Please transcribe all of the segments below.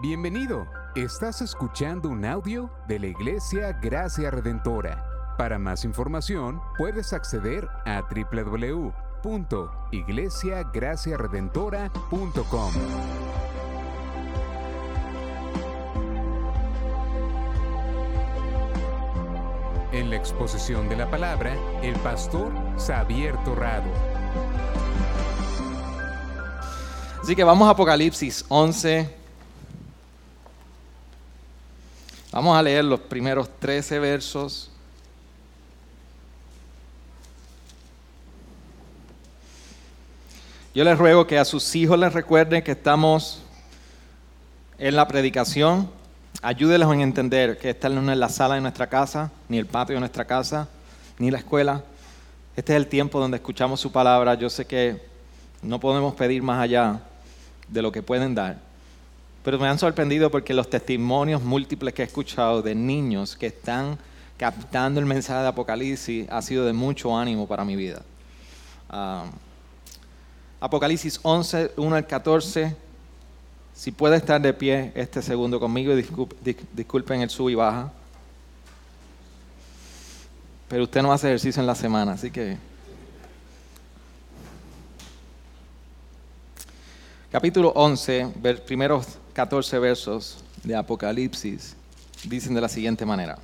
Bienvenido. Estás escuchando un audio de la Iglesia Gracia Redentora. Para más información, puedes acceder a www.iglesiagraciaredentora.com. En la exposición de la palabra, el pastor Xavier Torrado. Así que vamos a Apocalipsis 11. Vamos a leer los primeros 13 versos. Yo les ruego que a sus hijos les recuerden que estamos en la predicación. Ayúdenlos en entender que esta no es la sala de nuestra casa, ni el patio de nuestra casa, ni la escuela. Este es el tiempo donde escuchamos su palabra. Yo sé que no podemos pedir más allá de lo que pueden dar. Pero me han sorprendido porque los testimonios múltiples que he escuchado de niños que están captando el mensaje de Apocalipsis ha sido de mucho ánimo para mi vida. Ah, Apocalipsis 11, 1 al 14. Si puede estar de pie este segundo conmigo, disculpen el sub y baja. Pero usted no hace ejercicio en la semana, así que... Capítulo 11, primeros 14 versos de Apocalipsis, dicen de la siguiente manera.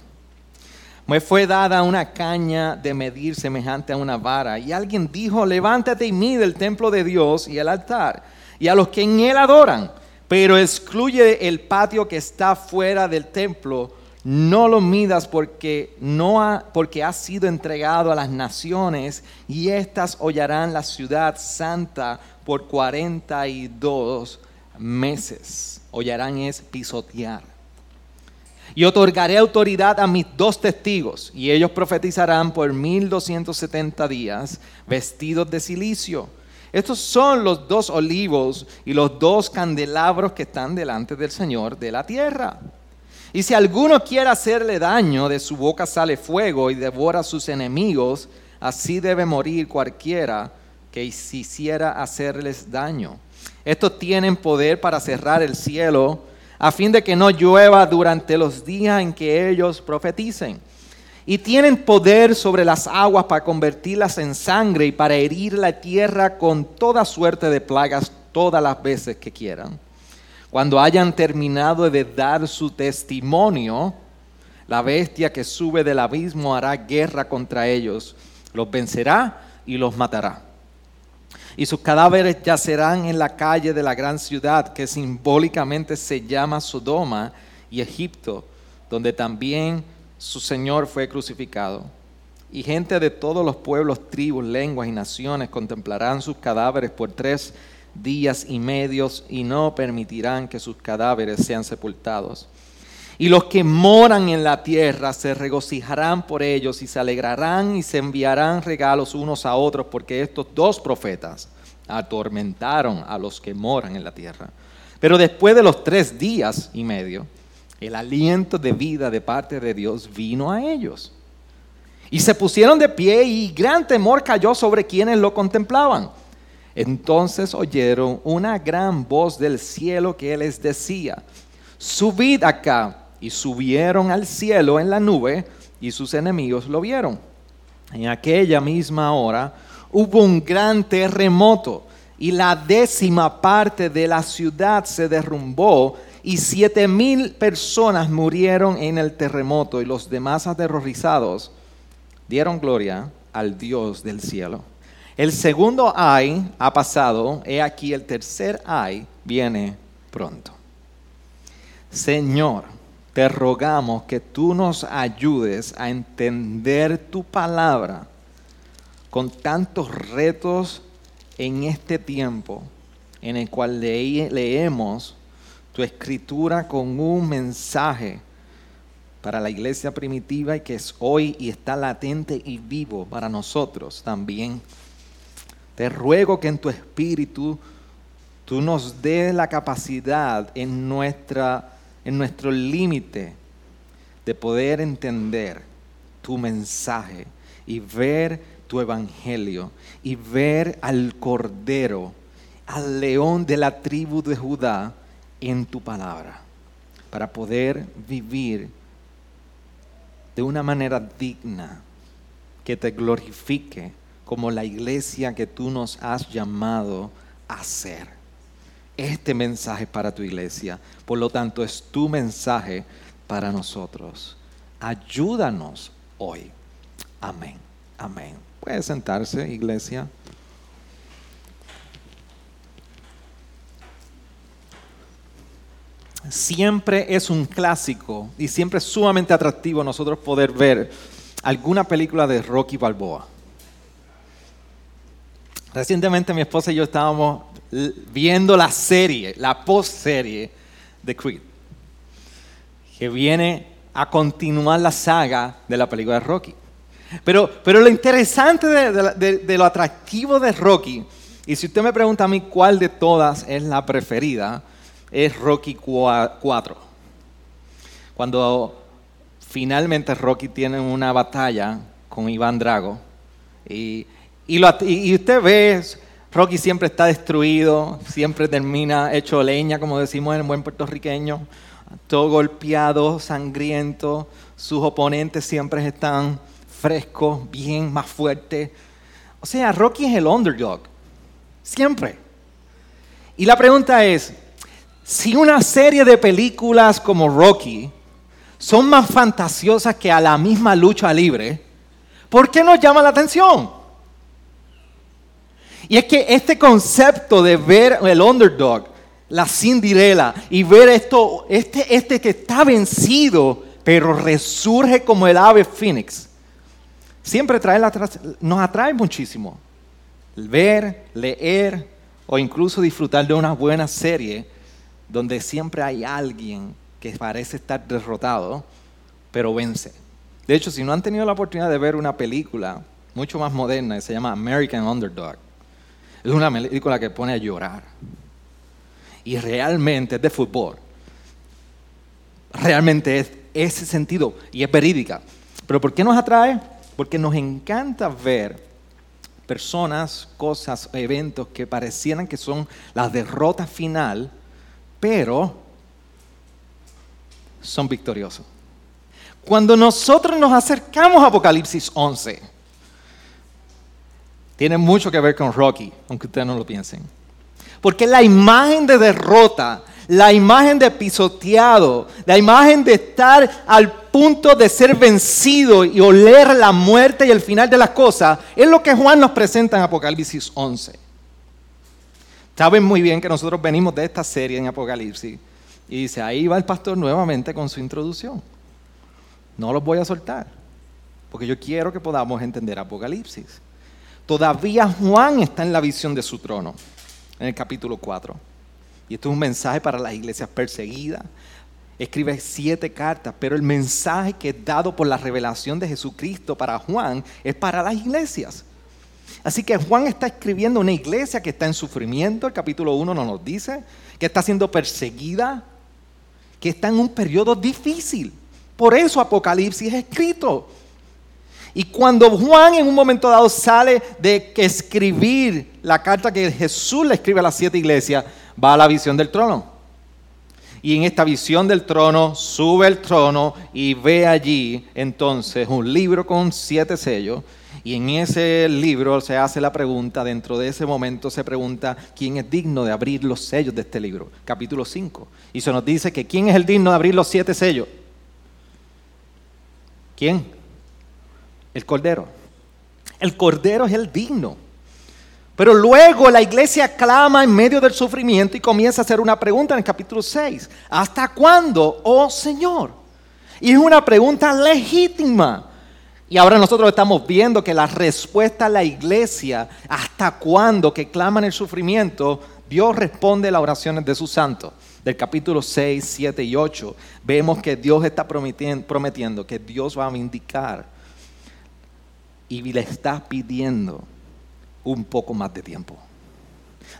Me fue dada una caña de medir semejante a una vara, y alguien dijo, levántate y mide el templo de Dios y el altar, y a los que en él adoran, pero excluye el patio que está fuera del templo, no lo midas porque, no ha, porque ha sido entregado a las naciones, y éstas hollarán la ciudad santa por 42 meses. Hollarán es pisotear y otorgaré autoridad a mis dos testigos, y ellos profetizarán por 1270 días, vestidos de silicio. Estos son los dos olivos y los dos candelabros que están delante del Señor de la tierra. Y si alguno quiere hacerle daño, de su boca sale fuego y devora a sus enemigos, así debe morir cualquiera que hiciera hacerles daño. Estos tienen poder para cerrar el cielo a fin de que no llueva durante los días en que ellos profeticen. Y tienen poder sobre las aguas para convertirlas en sangre y para herir la tierra con toda suerte de plagas todas las veces que quieran. Cuando hayan terminado de dar su testimonio, la bestia que sube del abismo hará guerra contra ellos, los vencerá y los matará y sus cadáveres yacerán en la calle de la gran ciudad que simbólicamente se llama Sodoma y Egipto, donde también su Señor fue crucificado. Y gente de todos los pueblos, tribus, lenguas y naciones contemplarán sus cadáveres por tres días y medios y no permitirán que sus cadáveres sean sepultados. Y los que moran en la tierra se regocijarán por ellos y se alegrarán y se enviarán regalos unos a otros porque estos dos profetas atormentaron a los que moran en la tierra. Pero después de los tres días y medio, el aliento de vida de parte de Dios vino a ellos. Y se pusieron de pie y gran temor cayó sobre quienes lo contemplaban. Entonces oyeron una gran voz del cielo que les decía, subid acá y subieron al cielo en la nube y sus enemigos lo vieron. En aquella misma hora hubo un gran terremoto y la décima parte de la ciudad se derrumbó y siete mil personas murieron en el terremoto y los demás aterrorizados dieron gloria al Dios del cielo. El segundo ay ha pasado, he aquí el tercer ay viene pronto. Señor, te rogamos que tú nos ayudes a entender tu palabra con tantos retos en este tiempo en el cual leemos tu escritura con un mensaje para la iglesia primitiva y que es hoy y está latente y vivo para nosotros también. Te ruego que en tu espíritu tú nos des la capacidad en nuestra en nuestro límite de poder entender tu mensaje y ver tu evangelio y ver al Cordero, al león de la tribu de Judá en tu palabra para poder vivir de una manera digna que te glorifique como la iglesia que tú nos has llamado a ser. Este mensaje para tu iglesia, por lo tanto, es tu mensaje para nosotros. Ayúdanos hoy. Amén. Amén. Puede sentarse, iglesia. Siempre es un clásico y siempre es sumamente atractivo nosotros poder ver alguna película de Rocky Balboa. Recientemente mi esposa y yo estábamos viendo la serie, la post-serie de Creed, que viene a continuar la saga de la película de Rocky. Pero, pero lo interesante de, lo atractivo de Rocky, y si usted me pregunta a mí cuál de todas es la preferida, es Rocky 4. Cuando finalmente Rocky tiene una batalla con Iván Drago y, y, usted ve, Rocky siempre está destruido, siempre termina hecho leña, como decimos en buen puertorriqueño, todo golpeado, sangriento, sus oponentes siempre están frescos, bien, más fuertes. O sea, Rocky es el underdog, siempre. Y la pregunta es, si una serie de películas como Rocky son más fantasiosas que a la misma lucha libre, ¿por qué nos llama la atención? Y es que este concepto de ver el underdog, la Cinderella, y ver esto, este, este que está vencido, pero resurge como el ave Phoenix, siempre trae nos atrae muchísimo. Ver, leer o incluso disfrutar de una buena serie donde siempre hay alguien que parece estar derrotado, pero vence. De hecho, si no han tenido la oportunidad de ver una película mucho más moderna, se llama American Underdog, es una película que pone a llorar. Y realmente es de fútbol. Realmente es ese sentido y es verídica. Pero ¿por qué nos atrae? Porque nos encanta ver personas, cosas, eventos que parecieran que son la derrota final, pero son victoriosos. Cuando nosotros nos acercamos a Apocalipsis 11, tiene mucho que ver con Rocky, aunque ustedes no lo piensen. Porque la imagen de derrota, la imagen de pisoteado, la imagen de estar al punto de ser vencido y oler la muerte y el final de las cosas, es lo que Juan nos presenta en Apocalipsis 11. Saben muy bien que nosotros venimos de esta serie en Apocalipsis. Y dice, ahí va el pastor nuevamente con su introducción. No los voy a soltar, porque yo quiero que podamos entender Apocalipsis. Todavía Juan está en la visión de su trono, en el capítulo 4. Y esto es un mensaje para las iglesias perseguidas. Escribe siete cartas, pero el mensaje que es dado por la revelación de Jesucristo para Juan es para las iglesias. Así que Juan está escribiendo una iglesia que está en sufrimiento, el capítulo 1 nos dice, que está siendo perseguida, que está en un periodo difícil. Por eso Apocalipsis es escrito. Y cuando Juan en un momento dado sale de escribir la carta que Jesús le escribe a las siete iglesias, va a la visión del trono. Y en esta visión del trono sube el trono y ve allí entonces un libro con siete sellos y en ese libro se hace la pregunta, dentro de ese momento se pregunta quién es digno de abrir los sellos de este libro, capítulo 5. Y se nos dice que quién es el digno de abrir los siete sellos. ¿Quién? El Cordero. El Cordero es el digno. Pero luego la iglesia clama en medio del sufrimiento y comienza a hacer una pregunta en el capítulo 6. ¿Hasta cuándo, oh Señor? Y es una pregunta legítima. Y ahora nosotros estamos viendo que la respuesta a la iglesia, hasta cuándo que claman el sufrimiento, Dios responde a las oraciones de sus santos. Del capítulo 6, 7 y 8, vemos que Dios está prometiendo que Dios va a vindicar y le está pidiendo un poco más de tiempo.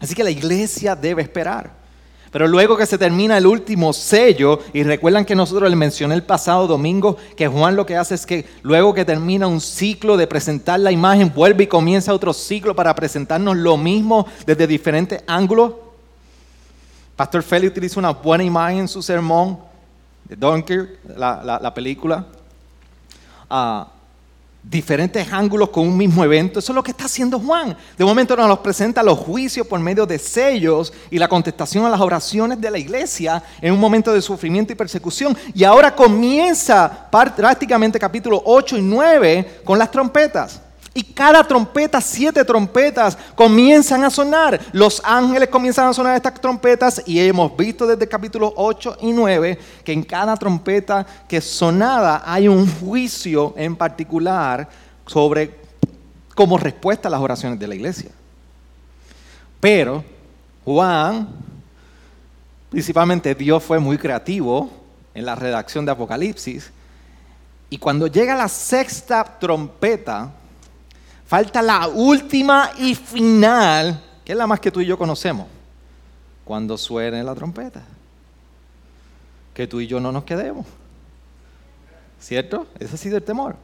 Así que la iglesia debe esperar. Pero luego que se termina el último sello, y recuerdan que nosotros les mencioné el pasado domingo, que Juan lo que hace es que luego que termina un ciclo de presentar la imagen, vuelve y comienza otro ciclo para presentarnos lo mismo desde diferentes ángulos. Pastor Feli utiliza una buena imagen en su sermón de Dunkirk, la, la, la película. Ah, diferentes ángulos con un mismo evento. Eso es lo que está haciendo Juan. De momento nos los presenta los juicios por medio de sellos y la contestación a las oraciones de la iglesia en un momento de sufrimiento y persecución. Y ahora comienza prácticamente capítulo 8 y 9 con las trompetas. Y cada trompeta, siete trompetas, comienzan a sonar. Los ángeles comienzan a sonar estas trompetas y hemos visto desde el capítulo 8 y 9 que en cada trompeta que sonada hay un juicio en particular sobre como respuesta a las oraciones de la iglesia. Pero Juan, principalmente Dios fue muy creativo en la redacción de Apocalipsis y cuando llega la sexta trompeta, Falta la última y final, que es la más que tú y yo conocemos. Cuando suene la trompeta. Que tú y yo no nos quedemos. ¿Cierto? Ese ha sido el temor.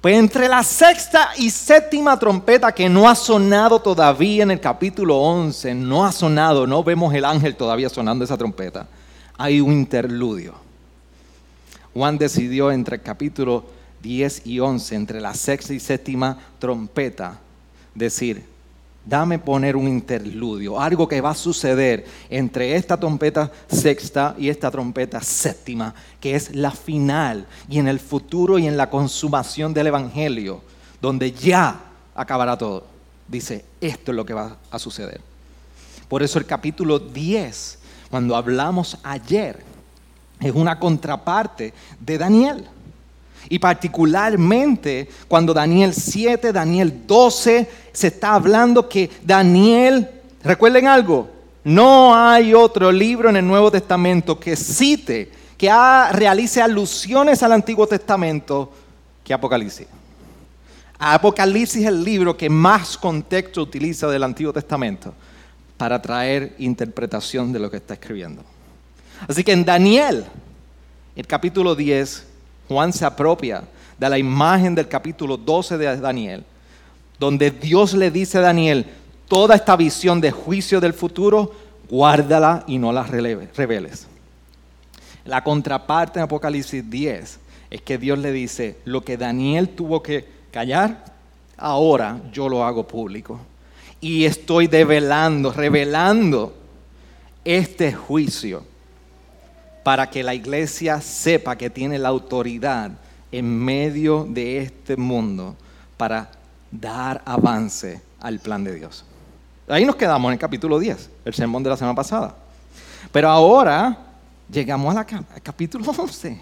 Pues entre la sexta y séptima trompeta que no ha sonado todavía en el capítulo 11, no ha sonado, no vemos el ángel todavía sonando esa trompeta, hay un interludio. Juan decidió entre el capítulo 10 y 11, entre la sexta y séptima trompeta, decir, dame poner un interludio, algo que va a suceder entre esta trompeta sexta y esta trompeta séptima, que es la final y en el futuro y en la consumación del Evangelio, donde ya acabará todo. Dice, esto es lo que va a suceder. Por eso el capítulo 10, cuando hablamos ayer, es una contraparte de Daniel. Y particularmente cuando Daniel 7, Daniel 12, se está hablando que Daniel, recuerden algo, no hay otro libro en el Nuevo Testamento que cite, que realice alusiones al Antiguo Testamento que Apocalipsis. Apocalipsis es el libro que más contexto utiliza del Antiguo Testamento para traer interpretación de lo que está escribiendo. Así que en Daniel, el capítulo 10, Juan se apropia de la imagen del capítulo 12 de Daniel, donde Dios le dice a Daniel, toda esta visión de juicio del futuro, guárdala y no la reveles. La contraparte en Apocalipsis 10 es que Dios le dice, lo que Daniel tuvo que callar, ahora yo lo hago público. Y estoy develando, revelando este juicio para que la iglesia sepa que tiene la autoridad en medio de este mundo para dar avance al plan de Dios. Ahí nos quedamos en el capítulo 10, el sermón de la semana pasada. Pero ahora llegamos al capítulo 11.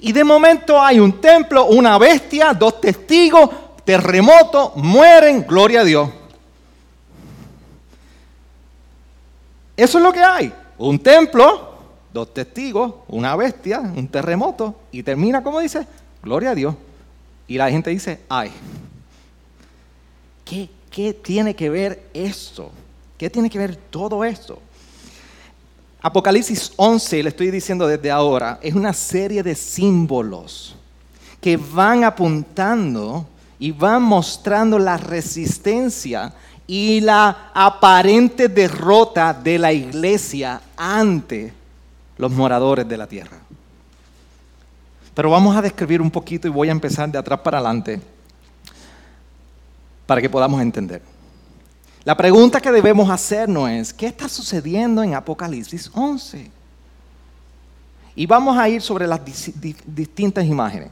Y de momento hay un templo, una bestia, dos testigos, terremoto, mueren, gloria a Dios. Eso es lo que hay. Un templo, dos testigos, una bestia, un terremoto, y termina como dice, gloria a Dios. Y la gente dice, ay, ¿qué, qué tiene que ver esto? ¿Qué tiene que ver todo esto? Apocalipsis 11, le estoy diciendo desde ahora, es una serie de símbolos que van apuntando y van mostrando la resistencia y la aparente derrota de la iglesia ante los moradores de la tierra. Pero vamos a describir un poquito y voy a empezar de atrás para adelante para que podamos entender. La pregunta que debemos hacernos es, ¿qué está sucediendo en Apocalipsis 11? Y vamos a ir sobre las distintas imágenes.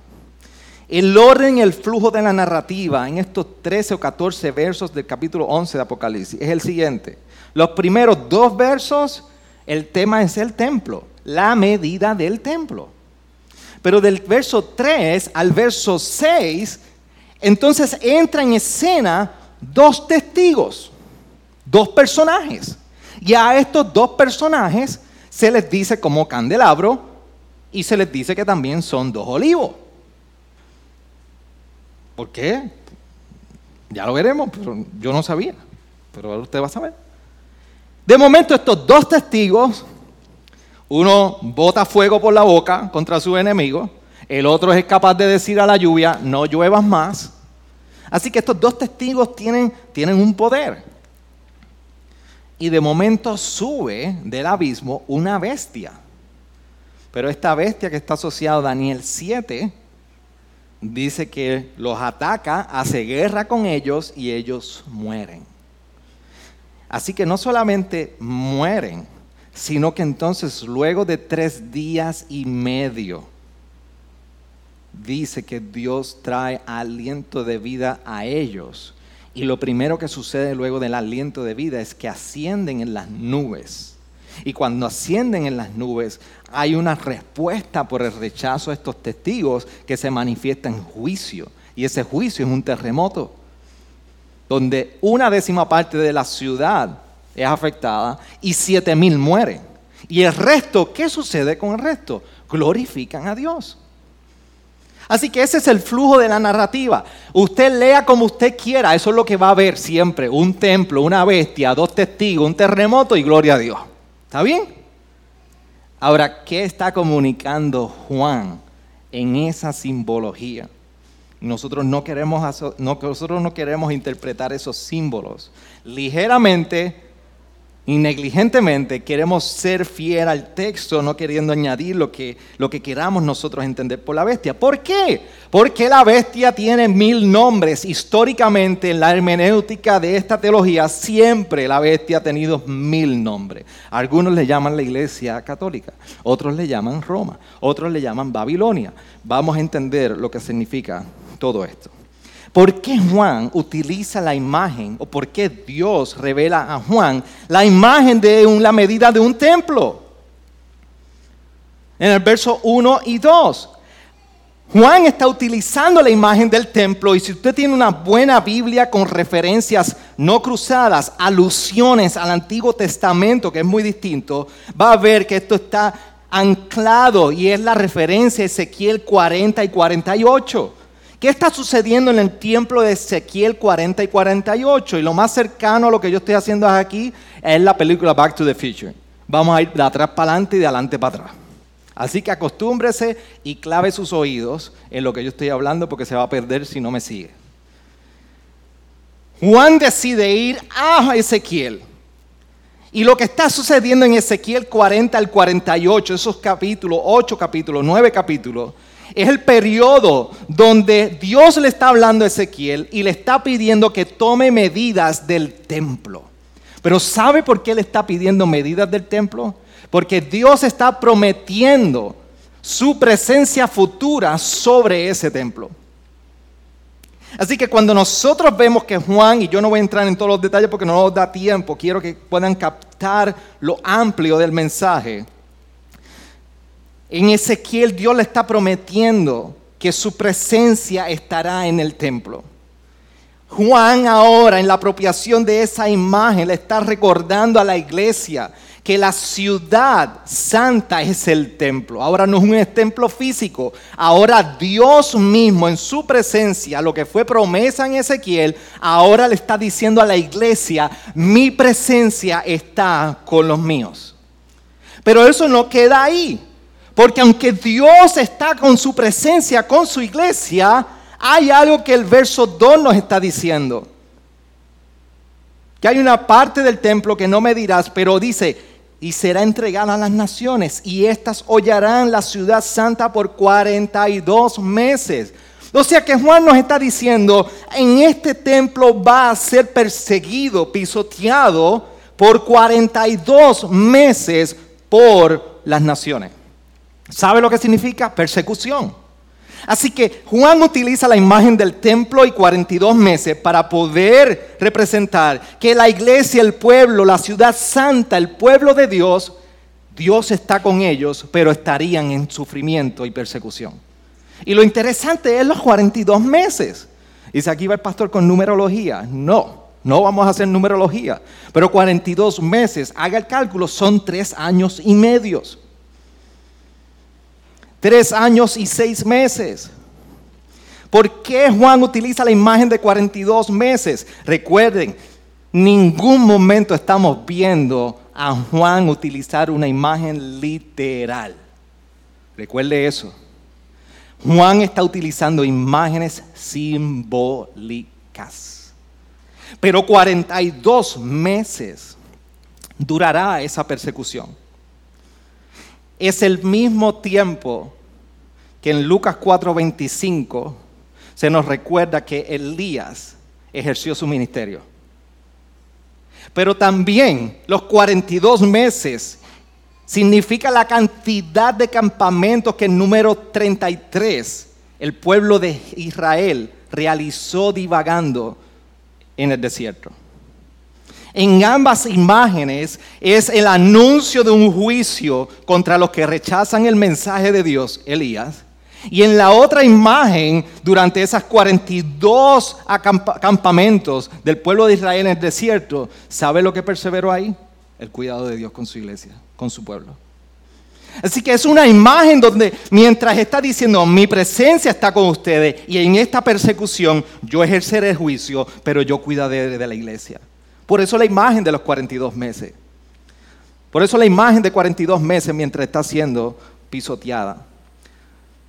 El orden y el flujo de la narrativa en estos 13 o 14 versos del capítulo 11 de Apocalipsis es el siguiente. Los primeros dos versos, el tema es el templo la medida del templo. Pero del verso 3 al verso 6, entonces entra en escena dos testigos, dos personajes. Y a estos dos personajes se les dice como candelabro y se les dice que también son dos olivos. ¿Por qué? Ya lo veremos, pero yo no sabía. Pero ahora usted va a saber. De momento estos dos testigos uno bota fuego por la boca contra su enemigo, el otro es capaz de decir a la lluvia, no lluevas más. Así que estos dos testigos tienen, tienen un poder. y de momento sube del abismo una bestia. Pero esta bestia que está asociada a Daniel 7 dice que los ataca, hace guerra con ellos y ellos mueren. Así que no solamente mueren, sino que entonces luego de tres días y medio, dice que Dios trae aliento de vida a ellos y lo primero que sucede luego del aliento de vida es que ascienden en las nubes. Y cuando ascienden en las nubes, hay una respuesta por el rechazo de estos testigos que se manifiesta en juicio. Y ese juicio es un terremoto, donde una décima parte de la ciudad es afectada y siete mil mueren. Y el resto, ¿qué sucede con el resto? Glorifican a Dios. Así que ese es el flujo de la narrativa. Usted lea como usted quiera, eso es lo que va a ver siempre. Un templo, una bestia, dos testigos, un terremoto y gloria a Dios. ¿Está bien? Ahora, ¿qué está comunicando Juan en esa simbología? Nosotros no queremos, nosotros no queremos interpretar esos símbolos. Ligeramente y negligentemente queremos ser fiel al texto, no queriendo añadir lo que, lo que queramos nosotros entender por la bestia. ¿Por qué? Porque la bestia tiene mil nombres. Históricamente, en la hermenéutica de esta teología, siempre la bestia ha tenido mil nombres. Algunos le llaman la iglesia católica, otros le llaman Roma, otros le llaman Babilonia. Vamos a entender lo que significa todo esto. ¿Por qué Juan utiliza la imagen o por qué Dios revela a Juan la imagen de la medida de un templo? En el verso 1 y 2. Juan está utilizando la imagen del templo y si usted tiene una buena Biblia con referencias no cruzadas, alusiones al Antiguo Testamento, que es muy distinto, va a ver que esto está anclado y es la referencia a Ezequiel 40 y 48. ¿Qué está sucediendo en el templo de Ezequiel 40 y 48? Y lo más cercano a lo que yo estoy haciendo aquí es la película Back to the Future. Vamos a ir de atrás para adelante y de adelante para atrás. Así que acostúmbrese y clave sus oídos en lo que yo estoy hablando porque se va a perder si no me sigue. Juan decide ir a Ezequiel. Y lo que está sucediendo en Ezequiel 40 al 48, esos capítulos, 8 capítulos, 9 capítulos, es el periodo donde Dios le está hablando a Ezequiel y le está pidiendo que tome medidas del templo. Pero ¿sabe por qué le está pidiendo medidas del templo? Porque Dios está prometiendo su presencia futura sobre ese templo. Así que cuando nosotros vemos que Juan, y yo no voy a entrar en todos los detalles porque no nos da tiempo, quiero que puedan captar lo amplio del mensaje. En Ezequiel Dios le está prometiendo que su presencia estará en el templo. Juan ahora en la apropiación de esa imagen le está recordando a la iglesia que la ciudad santa es el templo. Ahora no es un templo físico, ahora Dios mismo en su presencia, lo que fue promesa en Ezequiel, ahora le está diciendo a la iglesia, mi presencia está con los míos. Pero eso no queda ahí. Porque aunque Dios está con su presencia, con su iglesia, hay algo que el verso 2 nos está diciendo. Que hay una parte del templo que no me dirás, pero dice, y será entregada a las naciones, y éstas hollarán la ciudad santa por 42 meses. O sea que Juan nos está diciendo, en este templo va a ser perseguido, pisoteado por 42 meses por las naciones. ¿Sabe lo que significa? Persecución. Así que Juan utiliza la imagen del templo y 42 meses para poder representar que la iglesia, el pueblo, la ciudad santa, el pueblo de Dios, Dios está con ellos, pero estarían en sufrimiento y persecución. Y lo interesante es los 42 meses. Dice aquí va el pastor con numerología. No, no vamos a hacer numerología. Pero 42 meses, haga el cálculo, son tres años y medios tres años y seis meses. ¿Por qué Juan utiliza la imagen de 42 meses? Recuerden, ningún momento estamos viendo a Juan utilizar una imagen literal. Recuerde eso. Juan está utilizando imágenes simbólicas. Pero 42 meses durará esa persecución. Es el mismo tiempo que en Lucas 4:25 se nos recuerda que Elías ejerció su ministerio. Pero también los 42 meses significa la cantidad de campamentos que en número 33 el pueblo de Israel realizó divagando en el desierto. En ambas imágenes es el anuncio de un juicio contra los que rechazan el mensaje de Dios, Elías. Y en la otra imagen, durante esas 42 campamentos del pueblo de Israel en el desierto, ¿sabe lo que perseveró ahí? El cuidado de Dios con su iglesia, con su pueblo. Así que es una imagen donde mientras está diciendo mi presencia está con ustedes y en esta persecución yo ejerceré juicio, pero yo cuidaré de la iglesia. Por eso la imagen de los 42 meses. Por eso la imagen de 42 meses mientras está siendo pisoteada.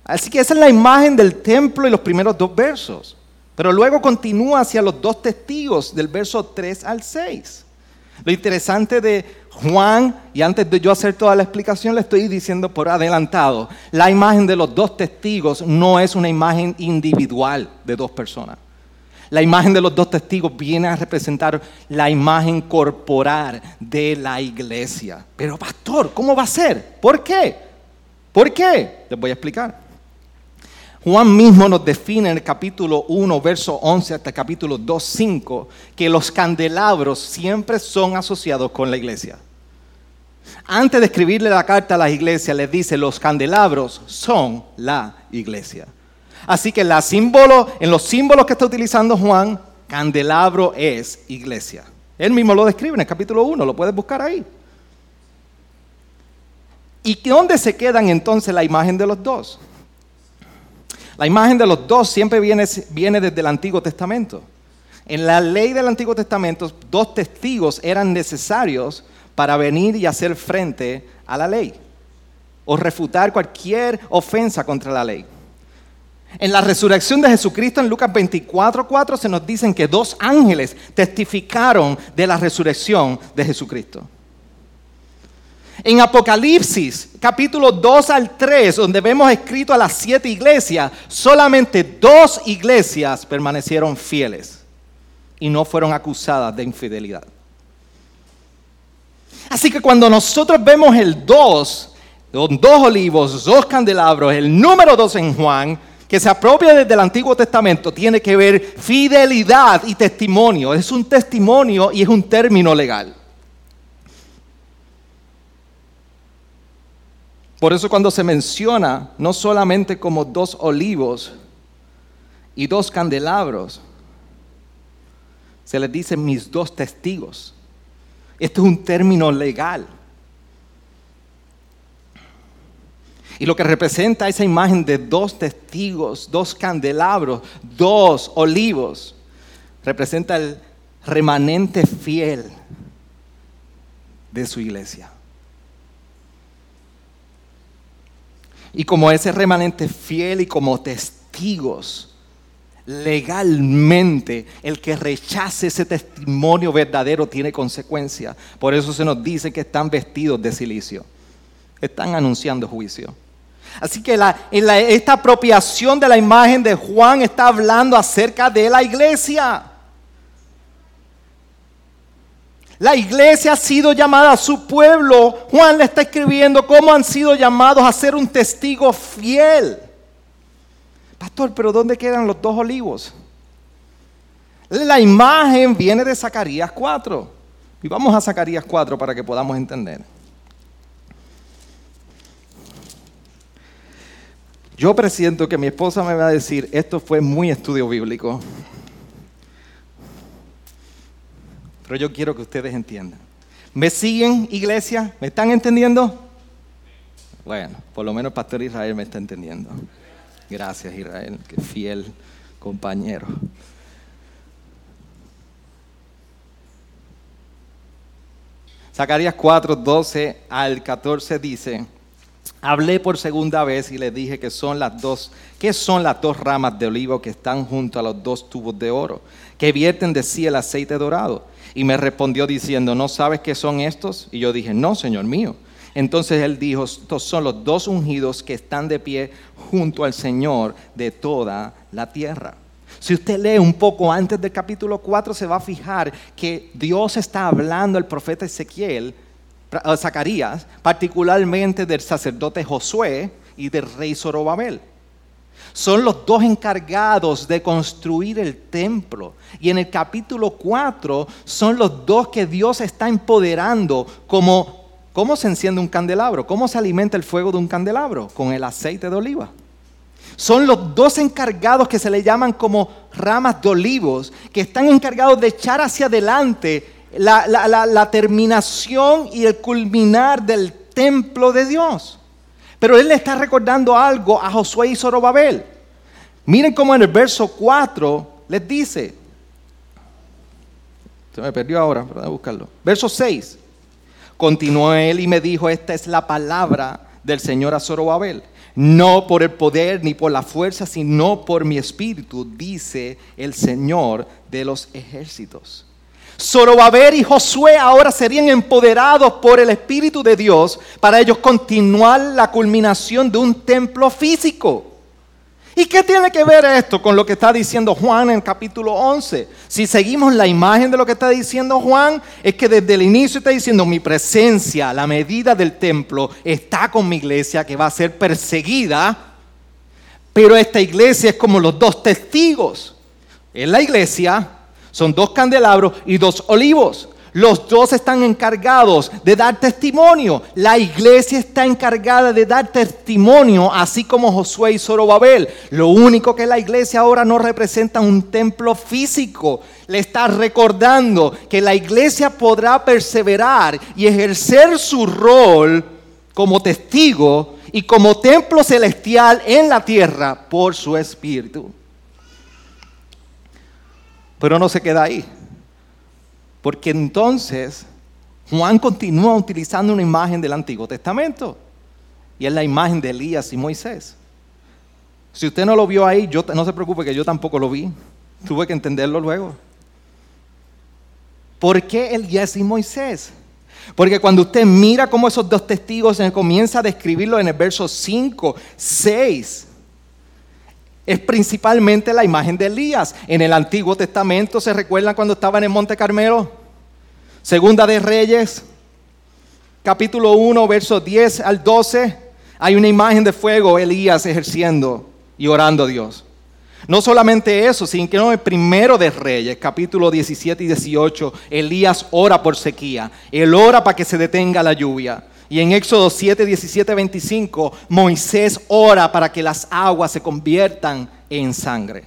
Así que esa es la imagen del templo y los primeros dos versos. Pero luego continúa hacia los dos testigos del verso 3 al 6. Lo interesante de Juan, y antes de yo hacer toda la explicación, le estoy diciendo por adelantado, la imagen de los dos testigos no es una imagen individual de dos personas. La imagen de los dos testigos viene a representar la imagen corporal de la iglesia. Pero pastor, ¿cómo va a ser? ¿Por qué? ¿Por qué? Les voy a explicar. Juan mismo nos define en el capítulo 1, verso 11 hasta el capítulo 2, 5, que los candelabros siempre son asociados con la iglesia. Antes de escribirle la carta a la iglesia, les dice, los candelabros son la iglesia. Así que en los símbolos que está utilizando Juan, candelabro es iglesia. Él mismo lo describe en el capítulo 1, lo puedes buscar ahí. ¿Y dónde se quedan entonces la imagen de los dos? La imagen de los dos siempre viene desde el Antiguo Testamento. En la ley del Antiguo Testamento, dos testigos eran necesarios para venir y hacer frente a la ley o refutar cualquier ofensa contra la ley. En la resurrección de Jesucristo en Lucas 24, 4 se nos dicen que dos ángeles testificaron de la resurrección de Jesucristo. En Apocalipsis, capítulo 2 al 3, donde vemos escrito a las siete iglesias, solamente dos iglesias permanecieron fieles y no fueron acusadas de infidelidad. Así que cuando nosotros vemos el 2, dos olivos, dos candelabros, el número 2 en Juan, que se apropia desde el Antiguo Testamento tiene que ver fidelidad y testimonio. Es un testimonio y es un término legal. Por eso cuando se menciona no solamente como dos olivos y dos candelabros, se les dice mis dos testigos. Esto es un término legal. Y lo que representa esa imagen de dos testigos, dos candelabros, dos olivos, representa el remanente fiel de su iglesia. Y como ese remanente fiel y como testigos, legalmente el que rechace ese testimonio verdadero tiene consecuencias. Por eso se nos dice que están vestidos de silicio. Están anunciando juicio. Así que esta apropiación de la imagen de Juan está hablando acerca de la iglesia. La iglesia ha sido llamada a su pueblo. Juan le está escribiendo cómo han sido llamados a ser un testigo fiel. Pastor, pero ¿dónde quedan los dos olivos? La imagen viene de Zacarías 4. Y vamos a Zacarías 4 para que podamos entender. Yo presiento que mi esposa me va a decir, esto fue muy estudio bíblico. Pero yo quiero que ustedes entiendan. ¿Me siguen, iglesia? ¿Me están entendiendo? Bueno, por lo menos el pastor Israel me está entendiendo. Gracias, Israel, qué fiel compañero. Zacarías 4, 12 al 14 dice, Hablé por segunda vez y le dije que son las dos, ¿qué son las dos ramas de olivo que están junto a los dos tubos de oro, que vierten de sí el aceite dorado? Y me respondió diciendo, ¿no sabes qué son estos? Y yo dije, no, Señor mío. Entonces él dijo, estos son los dos ungidos que están de pie junto al Señor de toda la tierra. Si usted lee un poco antes del capítulo 4, se va a fijar que Dios está hablando al profeta Ezequiel, Zacarías, particularmente del sacerdote Josué y del rey Zorobabel. Son los dos encargados de construir el templo. Y en el capítulo 4 son los dos que Dios está empoderando como cómo se enciende un candelabro, cómo se alimenta el fuego de un candelabro, con el aceite de oliva. Son los dos encargados que se le llaman como ramas de olivos, que están encargados de echar hacia adelante la, terminación y el culminar del templo de Dios. Pero él le está recordando algo a Josué y Zorobabel. Miren cómo en el verso 4 les dice. Se me perdió ahora, pero buscarlo. Verso 6. Continuó él y me dijo, esta es la palabra del Señor a Zorobabel no por el poder ni por la fuerza, sino por mi espíritu, dice el Señor de los ejércitos. Zorobabel y Josué ahora serían empoderados por el Espíritu de Dios para ellos continuar la culminación de un templo físico. ¿Y qué tiene que ver esto con lo que está diciendo Juan en el capítulo 11? Si seguimos la imagen de lo que está diciendo Juan, es que desde el inicio está diciendo mi presencia, la medida del templo, está con mi iglesia que va a ser perseguida, pero esta iglesia es como los dos testigos. En la iglesia son dos candelabros y dos olivos. Los dos están encargados de dar testimonio. La iglesia está encargada de dar testimonio, así como Josué y Zorobabel. Lo único que la iglesia ahora no representa un templo físico. Le está recordando que la iglesia podrá perseverar y ejercer su rol como testigo y como templo celestial en la tierra por su espíritu. Pero no se queda ahí. Porque entonces Juan continúa utilizando una imagen del Antiguo Testamento. Y es la imagen de Elías y Moisés. Si usted no lo vio ahí, yo, no se preocupe que yo tampoco lo vi. Tuve que entenderlo luego. ¿Por qué Elías y Moisés? Porque cuando usted mira cómo esos dos testigos comienza a describirlo en el verso 5, 6, es principalmente la imagen de Elías. En el Antiguo Testamento, ¿se recuerdan cuando estaba en el Monte Carmelo? Segunda de Reyes, capítulo 1, versos 10 al 12, hay una imagen de fuego, Elías ejerciendo y orando a Dios. No solamente eso, sino que en el primero de Reyes, capítulo 17 y 18, Elías ora por sequía. Él ora para que se detenga la lluvia. Y en Éxodo 7, 17, 25, Moisés ora para que las aguas se conviertan en sangre.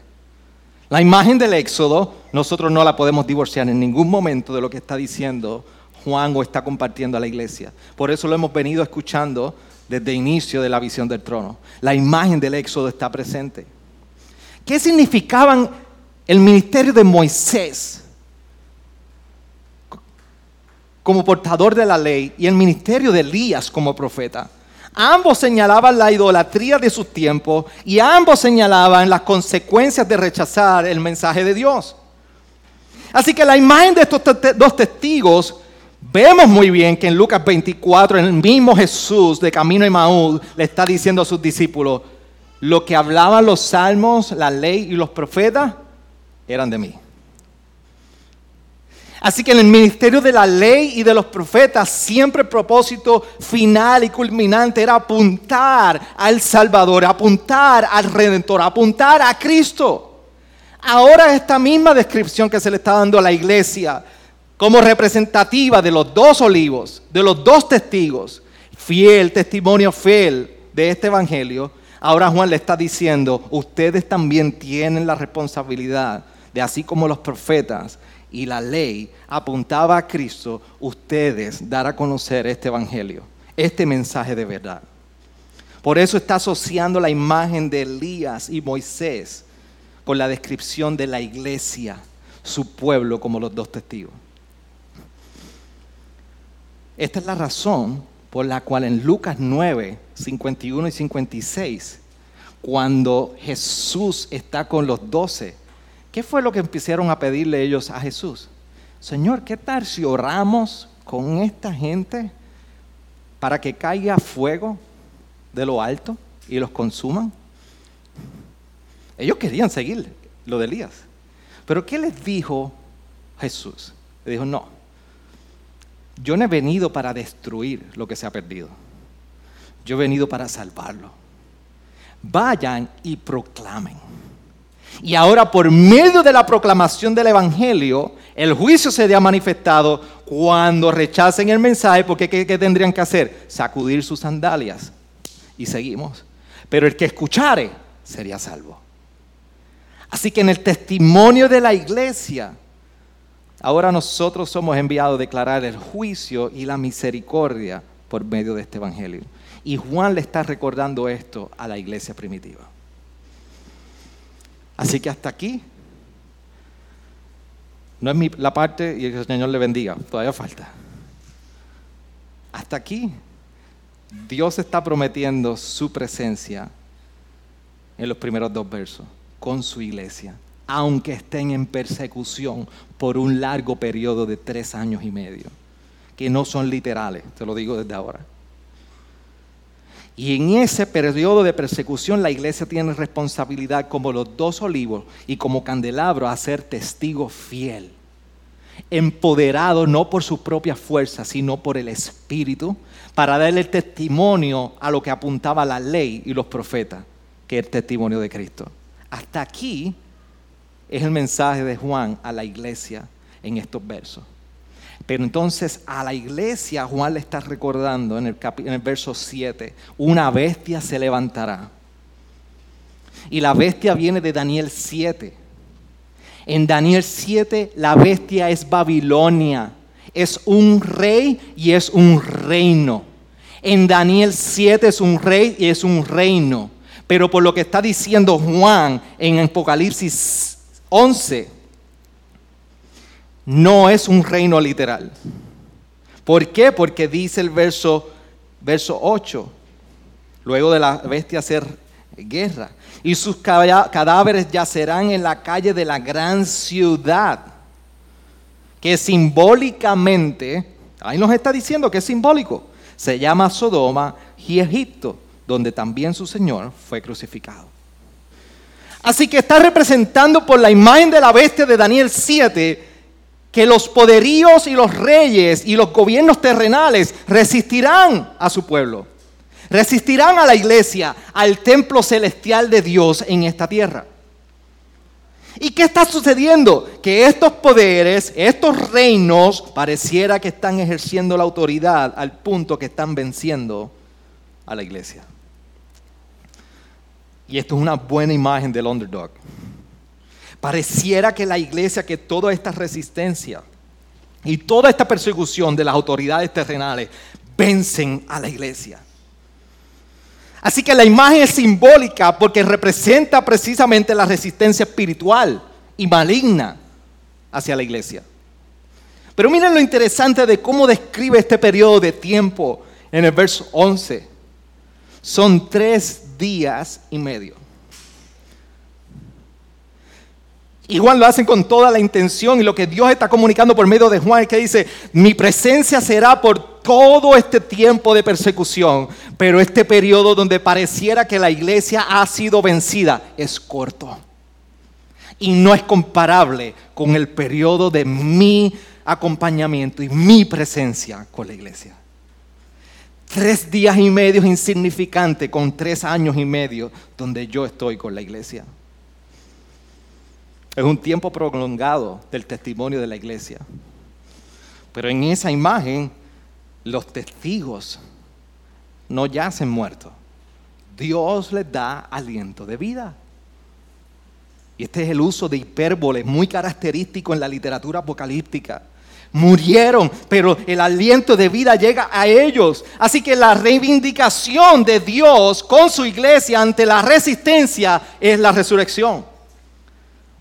La imagen del Éxodo nosotros no la podemos divorciar en ningún momento de lo que está diciendo Juan o está compartiendo a la iglesia. Por eso lo hemos venido escuchando desde el inicio de la visión del trono. La imagen del Éxodo está presente. ¿Qué significaban el ministerio de Moisés? Como portador de la ley y el ministerio de Elías como profeta. Ambos señalaban la idolatría de sus tiempos y ambos señalaban las consecuencias de rechazar el mensaje de Dios. Así que la imagen de estos dos testigos vemos muy bien que en Lucas 24 el mismo Jesús de camino a Maúl le está diciendo a sus discípulos, lo que hablaban los salmos, la ley y los profetas eran de mí. Así que en el ministerio de la ley y de los profetas, siempre el propósito final y culminante era apuntar al Salvador, apuntar al Redentor, apuntar a Cristo. Ahora esta misma descripción que se le está dando a la iglesia como representativa de los dos olivos, de los dos testigos, fiel, testimonio fiel de este Evangelio, ahora Juan le está diciendo, ustedes también tienen la responsabilidad de así como los profetas y la ley apuntaba a Cristo, ustedes dar a conocer este Evangelio, este mensaje de verdad. Por eso está asociando la imagen de Elías y Moisés con la descripción de la iglesia, su pueblo, como los dos testigos. Esta es la razón por la cual en Lucas 9, 51 y 56, cuando Jesús está con los doce, ¿Qué fue lo que empezaron a pedirle ellos a Jesús? Señor, ¿qué tal si oramos con esta gente para que caiga fuego de lo alto y los consuman? Ellos querían seguir lo de Elías. Pero ¿qué les dijo Jesús? Le dijo, no, yo no he venido para destruir lo que se ha perdido. Yo he venido para salvarlo. Vayan y proclamen. Y ahora por medio de la proclamación del Evangelio, el juicio se ha manifestado cuando rechacen el mensaje, porque ¿qué, tendrían que hacer? Sacudir sus sandalias. Y seguimos. Pero el que escuchare sería salvo. Así que en el testimonio de la iglesia, ahora nosotros somos enviados a declarar el juicio y la misericordia por medio de este Evangelio. Y Juan le está recordando esto a la iglesia primitiva. Así que hasta aquí. No es la parte y el Señor le bendiga, todavía falta. Hasta aquí Dios está prometiendo su presencia en los primeros dos versos con su iglesia, aunque estén en persecución por un largo periodo de tres años y medio, que no son literales, te lo digo desde ahora. Y en ese periodo de persecución la iglesia tiene responsabilidad como los dos olivos y como candelabro a ser testigo fiel, empoderado no por su propia fuerza, sino por el Espíritu, para darle testimonio a lo que apuntaba la ley y los profetas, que es el testimonio de Cristo. Hasta aquí es el mensaje de Juan a la iglesia en estos versos. Pero entonces a la iglesia Juan le está recordando en el, en el verso 7, una bestia se levantará. Y la bestia viene de Daniel 7. En Daniel 7 la bestia es Babilonia, es un rey y es un reino. En Daniel 7 es un rey y es un reino. Pero por lo que está diciendo Juan en Apocalipsis 11, no es un reino literal. ¿Por qué? Porque dice el verso, verso 8, luego de la bestia hacer guerra, y sus cadáveres yacerán en la calle de la gran ciudad, que simbólicamente, ahí nos está diciendo que es simbólico, se llama Sodoma y Egipto, donde también su Señor fue crucificado. Así que está representando por la imagen de la bestia de Daniel 7 que los poderíos y los reyes y los gobiernos terrenales resistirán a su pueblo, resistirán a la iglesia, al templo celestial de Dios en esta tierra. ¿Y qué está sucediendo? Que estos poderes, estos reinos, pareciera que están ejerciendo la autoridad al punto que están venciendo a la iglesia. Y esto es una buena imagen del underdog. Pareciera que la iglesia, que toda esta resistencia y toda esta persecución de las autoridades terrenales vencen a la iglesia. Así que la imagen es simbólica porque representa precisamente la resistencia espiritual y maligna hacia la iglesia. Pero miren lo interesante de cómo describe este periodo de tiempo en el verso 11. Son tres días y medio. Y Juan lo hacen con toda la intención y lo que Dios está comunicando por medio de Juan es que dice, mi presencia será por todo este tiempo de persecución, pero este periodo donde pareciera que la iglesia ha sido vencida es corto. Y no es comparable con el periodo de mi acompañamiento y mi presencia con la iglesia. Tres días y medio insignificante con tres años y medio donde yo estoy con la iglesia. Es un tiempo prolongado del testimonio de la iglesia. Pero en esa imagen, los testigos no yacen muertos. Dios les da aliento de vida. Y este es el uso de hipérboles muy característico en la literatura apocalíptica. Murieron, pero el aliento de vida llega a ellos. Así que la reivindicación de Dios con su iglesia ante la resistencia es la resurrección.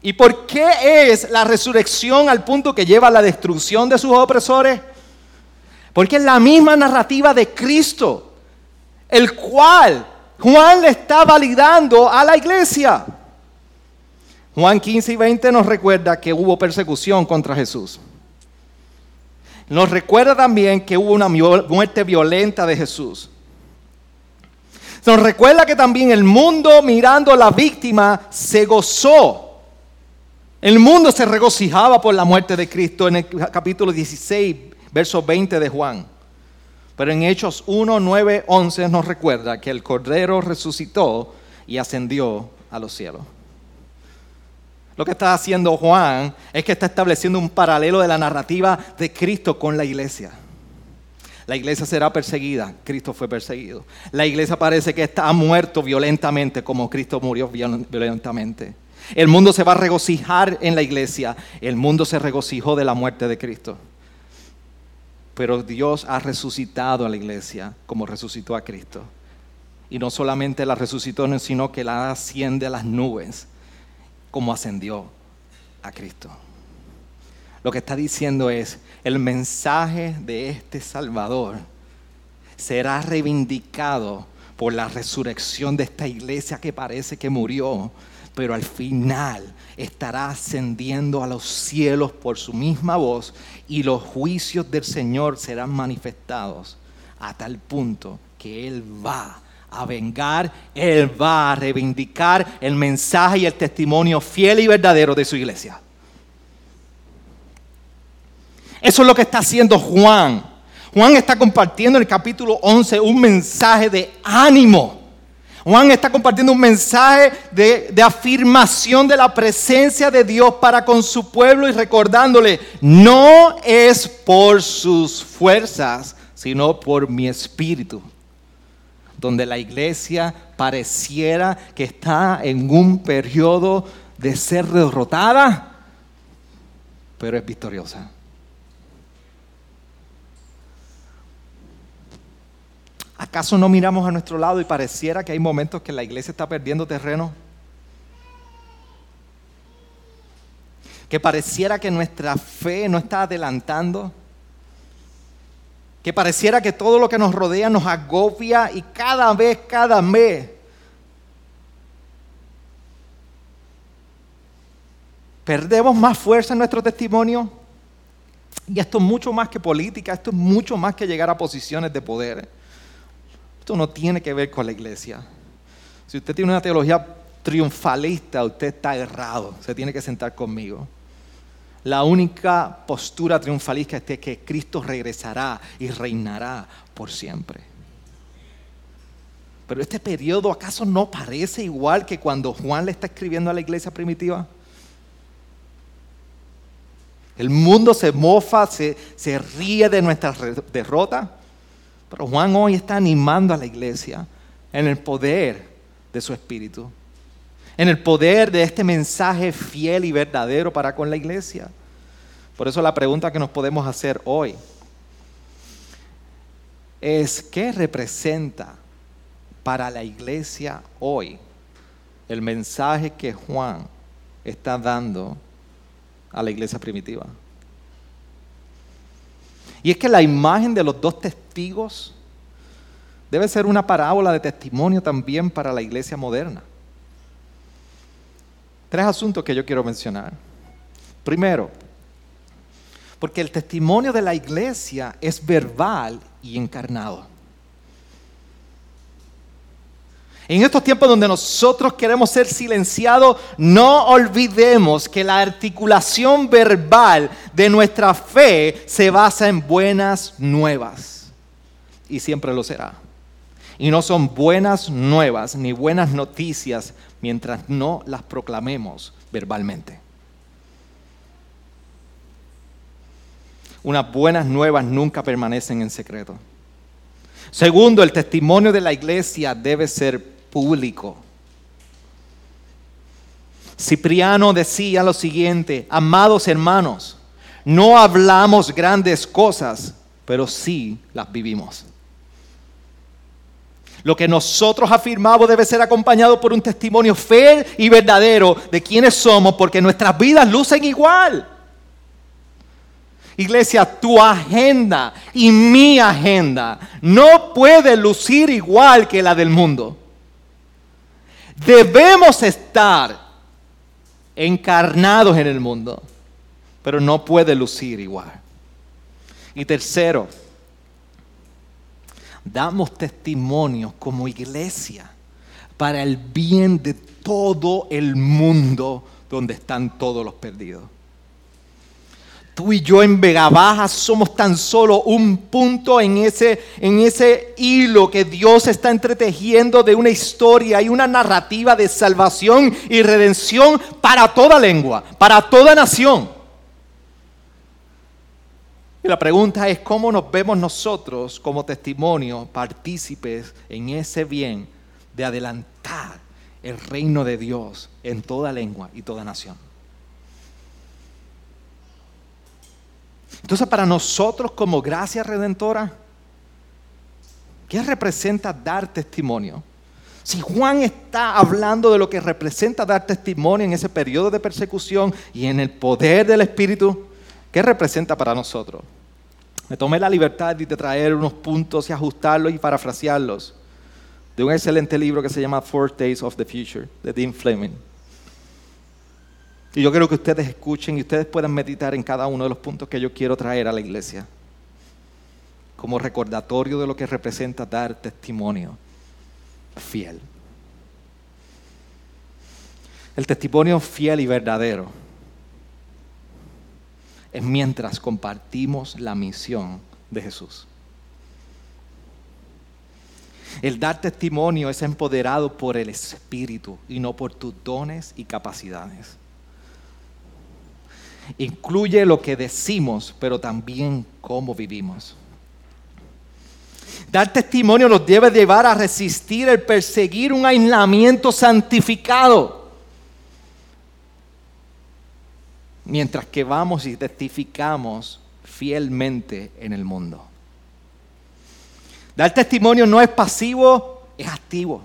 ¿Y por qué es la resurrección al punto que lleva a la destrucción de sus opresores? Porque es la misma narrativa de Cristo, el cual Juan le está validando a la iglesia. Juan 15 y 20 nos recuerda que hubo persecución contra Jesús. nos recuerda también que hubo una muerte violenta de Jesús. Nos recuerda que también el mundo mirando a la víctima se gozó. El mundo se regocijaba por la muerte de Cristo en el capítulo 16, verso 20 de Juan. Pero en Hechos 1, 9, 11 nos recuerda que el Cordero resucitó y ascendió a los cielos. Lo que está haciendo Juan es que está estableciendo un paralelo de la narrativa de Cristo con la iglesia. La iglesia será perseguida, Cristo fue perseguido. La iglesia parece que está muerto violentamente como Cristo murió violentamente. El mundo se va a regocijar en la iglesia, el mundo se regocijó de la muerte de Cristo. Pero Dios ha resucitado a la iglesia como resucitó a Cristo. Y no solamente la resucitó, sino que la asciende a las nubes como ascendió a Cristo. Lo que está diciendo es, el mensaje de este Salvador será reivindicado por la resurrección de esta iglesia que parece que murió, pero al final estará ascendiendo a los cielos por su misma voz y los juicios del Señor serán manifestados a tal punto que Él va a vengar, Él va a reivindicar el mensaje y el testimonio fiel y verdadero de su iglesia. Eso es lo que está haciendo Juan. Juan está compartiendo en el capítulo 11 un mensaje de ánimo. Juan está compartiendo un mensaje de, de, afirmación de la presencia de Dios para con su pueblo y recordándole, no es por sus fuerzas, sino por mi espíritu donde la iglesia pareciera que está en un periodo de ser derrotada, pero es victoriosa. ¿Acaso no miramos a nuestro lado y pareciera que hay momentos que la iglesia está perdiendo terreno? Que pareciera que nuestra fe no está adelantando que pareciera que todo lo que nos rodea nos agobia y cada vez, cada mes, perdemos más fuerza en nuestro testimonio. Y esto es mucho más que política, esto es mucho más que llegar a posiciones de poder. Esto no tiene que ver con la iglesia. Si usted tiene una teología triunfalista, usted está errado. Se tiene que sentar conmigo. La única postura triunfalista es que Cristo regresará y reinará por siempre. Pero este periodo acaso no parece igual que cuando Juan le está escribiendo a la iglesia primitiva. El mundo se mofa, se, se ríe de nuestra derrota, pero Juan hoy está animando a la iglesia en el poder de su espíritu en el poder de este mensaje fiel y verdadero para con la iglesia. Por eso la pregunta que nos podemos hacer hoy es, ¿qué representa para la iglesia hoy el mensaje que Juan está dando a la iglesia primitiva? Y es que la imagen de los dos testigos debe ser una parábola de testimonio también para la iglesia moderna. Tres asuntos que yo quiero mencionar. Primero, porque el testimonio de la iglesia es verbal y encarnado. En estos tiempos donde nosotros queremos ser silenciados, no olvidemos que la articulación verbal de nuestra fe se basa en buenas nuevas. Y siempre lo será. Y no son buenas nuevas ni buenas noticias mientras no las proclamemos verbalmente. Unas buenas nuevas nunca permanecen en secreto. Segundo, el testimonio de la iglesia debe ser Cipriano decía lo siguiente, amados hermanos, no hablamos grandes cosas, pero sí las vivimos. Lo que nosotros afirmamos debe ser acompañado por un testimonio fiel y verdadero de quiénes somos, porque nuestras vidas lucen igual. Iglesia, tu agenda y mi agenda no puede lucir igual que la del mundo. Debemos estar encarnados en el mundo, pero no puede lucir igual. Y tercero, damos testimonio como iglesia para el bien de todo el mundo donde están todos los perdidos. Tú y yo en Vega Baja somos tan solo un punto en ese, en ese hilo que Dios está entretejiendo de una historia y una narrativa de salvación y redención para toda lengua, para toda nación. Y la pregunta es cómo nos vemos nosotros como testimonio, partícipes en ese bien de adelantar el reino de Dios en toda lengua y toda nación. Entonces, para nosotros como gracia redentora, ¿qué representa dar testimonio? Si Juan está hablando de lo que representa dar testimonio en ese periodo de persecución y en el poder del Espíritu, ¿qué representa para nosotros? Me tomé la libertad de traer unos puntos y ajustarlos y parafrasearlos de un excelente libro que se llama Four Days of the Future, de Dean Fleming. Y yo quiero que ustedes escuchen y ustedes puedan meditar en cada uno de los puntos que yo quiero traer a la iglesia. Como recordatorio de lo que representa dar testimonio fiel. El testimonio fiel y verdadero es mientras compartimos la misión de Jesús. El dar testimonio es empoderado por el Espíritu y no por tus dones y capacidades incluye lo que decimos, pero también cómo vivimos. Dar testimonio nos debe llevar a resistir el perseguir un aislamiento santificado. Mientras que vamos y testificamos fielmente en el mundo. Dar testimonio no es pasivo, es activo.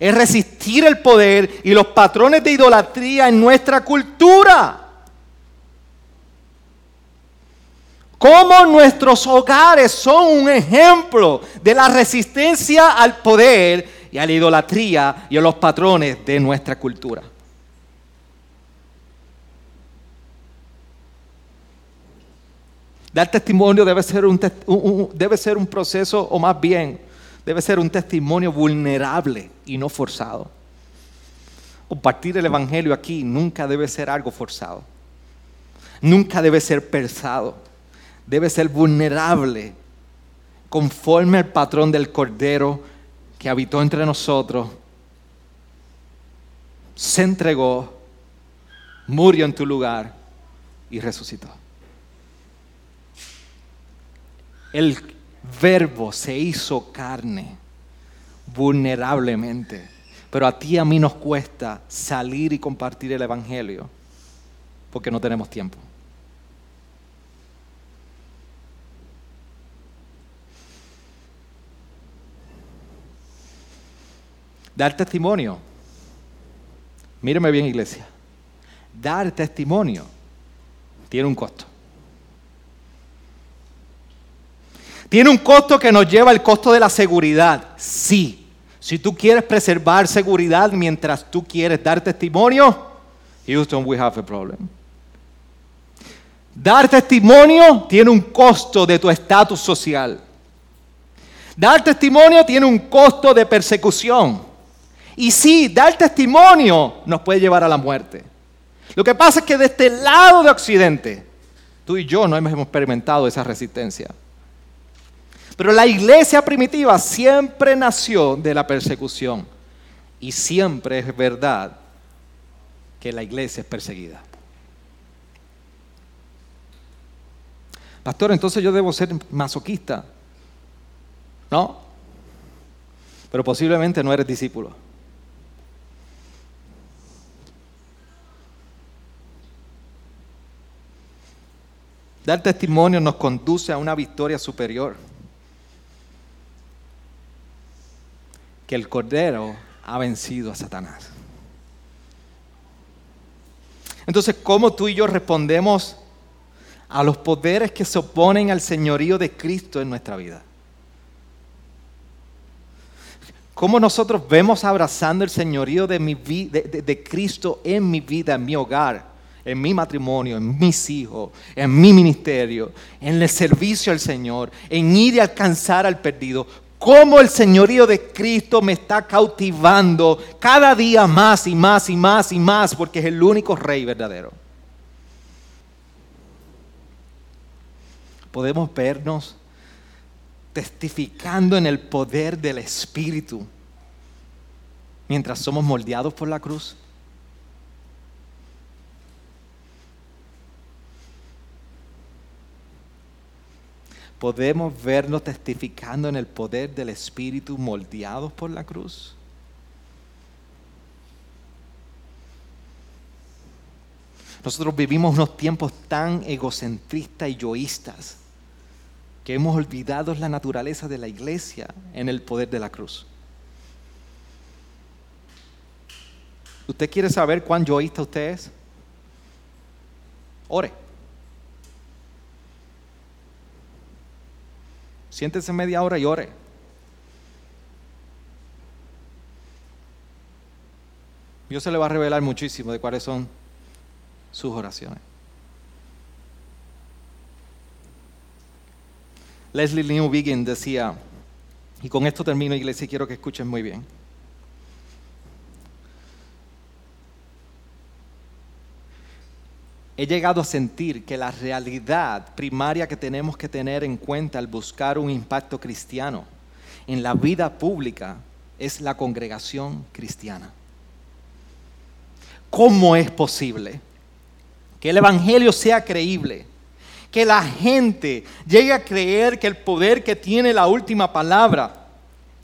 Es resistir el poder y los patrones de idolatría en nuestra cultura. Cómo nuestros hogares son un ejemplo de la resistencia al poder y a la idolatría y a los patrones de nuestra cultura. Dar testimonio debe ser un, debe ser un proceso, o más bien, debe ser un testimonio vulnerable y no forzado. Compartir el Evangelio aquí nunca debe ser algo forzado. Nunca debe ser pensado debe ser vulnerable conforme al patrón del Cordero que habitó entre nosotros, se entregó, murió en tu lugar y resucitó. El verbo se hizo carne vulnerablemente, pero a ti y a mí nos cuesta salir y compartir el Evangelio porque no tenemos tiempo. Dar testimonio. Míreme bien, iglesia. Dar testimonio tiene un costo. Tiene un costo que nos lleva el costo de la seguridad. Sí. Si tú quieres preservar seguridad mientras tú quieres dar testimonio, Houston, we have a problem. Dar testimonio tiene un costo de tu estatus social. Dar testimonio tiene un costo de persecución. Y sí, dar testimonio nos puede llevar a la muerte. Lo que pasa es que de este lado de Occidente, tú y yo no hemos experimentado esa resistencia. Pero la iglesia primitiva siempre nació de la persecución. Y siempre es verdad que la iglesia es perseguida. Pastor, entonces yo debo ser masoquista. ¿No? Pero posiblemente no eres discípulo. Dar testimonio nos conduce a una victoria superior. Que el Cordero ha vencido a Satanás. Entonces, ¿cómo tú y yo respondemos a los poderes que se oponen al señorío de Cristo en nuestra vida? ¿Cómo nosotros vemos abrazando el señorío de, mi de Cristo en mi vida, en mi hogar, en mi matrimonio, en mis hijos, en mi ministerio, en el servicio al Señor, en ir y alcanzar al perdido. Cómo el señorío de Cristo me está cautivando cada día más y más y más y más, porque es el único rey verdadero. Podemos vernos testificando en el poder del Espíritu mientras somos moldeados por la cruz. Podemos vernos testificando en el poder del Espíritu moldeados por la cruz. Nosotros vivimos unos tiempos tan egocentristas y yoístas que hemos olvidado la naturaleza de la iglesia en el poder de la cruz. ¿Usted quiere saber cuán yoísta usted es? Ore. Siéntese media hora y ore. Dios se le va a revelar muchísimo de cuáles son sus oraciones. Leslie New Begin decía, y con esto termino iglesia y quiero que escuchen muy bien. He llegado a sentir que la realidad primaria que tenemos que tener en cuenta al buscar un impacto cristiano en la vida pública es la congregación cristiana. ¿Cómo es posible que el Evangelio sea creíble? Que la gente llegue a creer que el poder que tiene la última palabra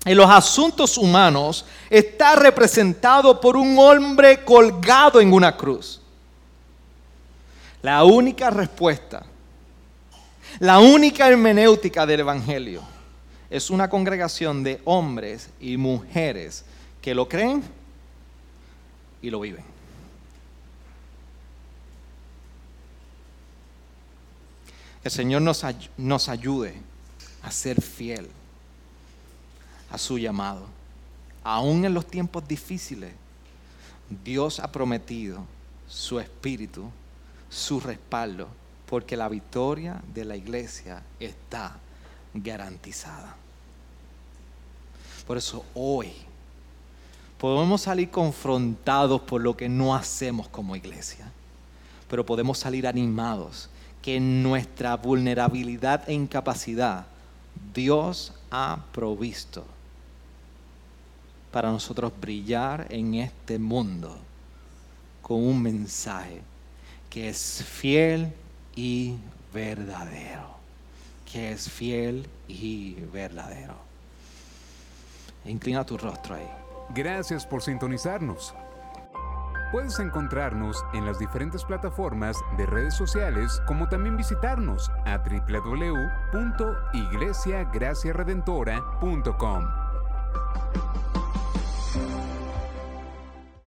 en los asuntos humanos está representado por un hombre colgado en una cruz. La única respuesta, la única hermenéutica del Evangelio es una congregación de hombres y mujeres que lo creen y lo viven. El Señor nos, nos ayude a ser fiel a su llamado. Aún en los tiempos difíciles, Dios ha prometido su espíritu su respaldo, porque la victoria de la iglesia está garantizada. Por eso hoy podemos salir confrontados por lo que no hacemos como iglesia, pero podemos salir animados que en nuestra vulnerabilidad e incapacidad Dios ha provisto para nosotros brillar en este mundo con un mensaje que es fiel y verdadero. Que es fiel y verdadero. Inclina tu rostro ahí. Gracias por sintonizarnos. Puedes encontrarnos en las diferentes plataformas de redes sociales, como también visitarnos a www.iglesiagraciaredentora.com.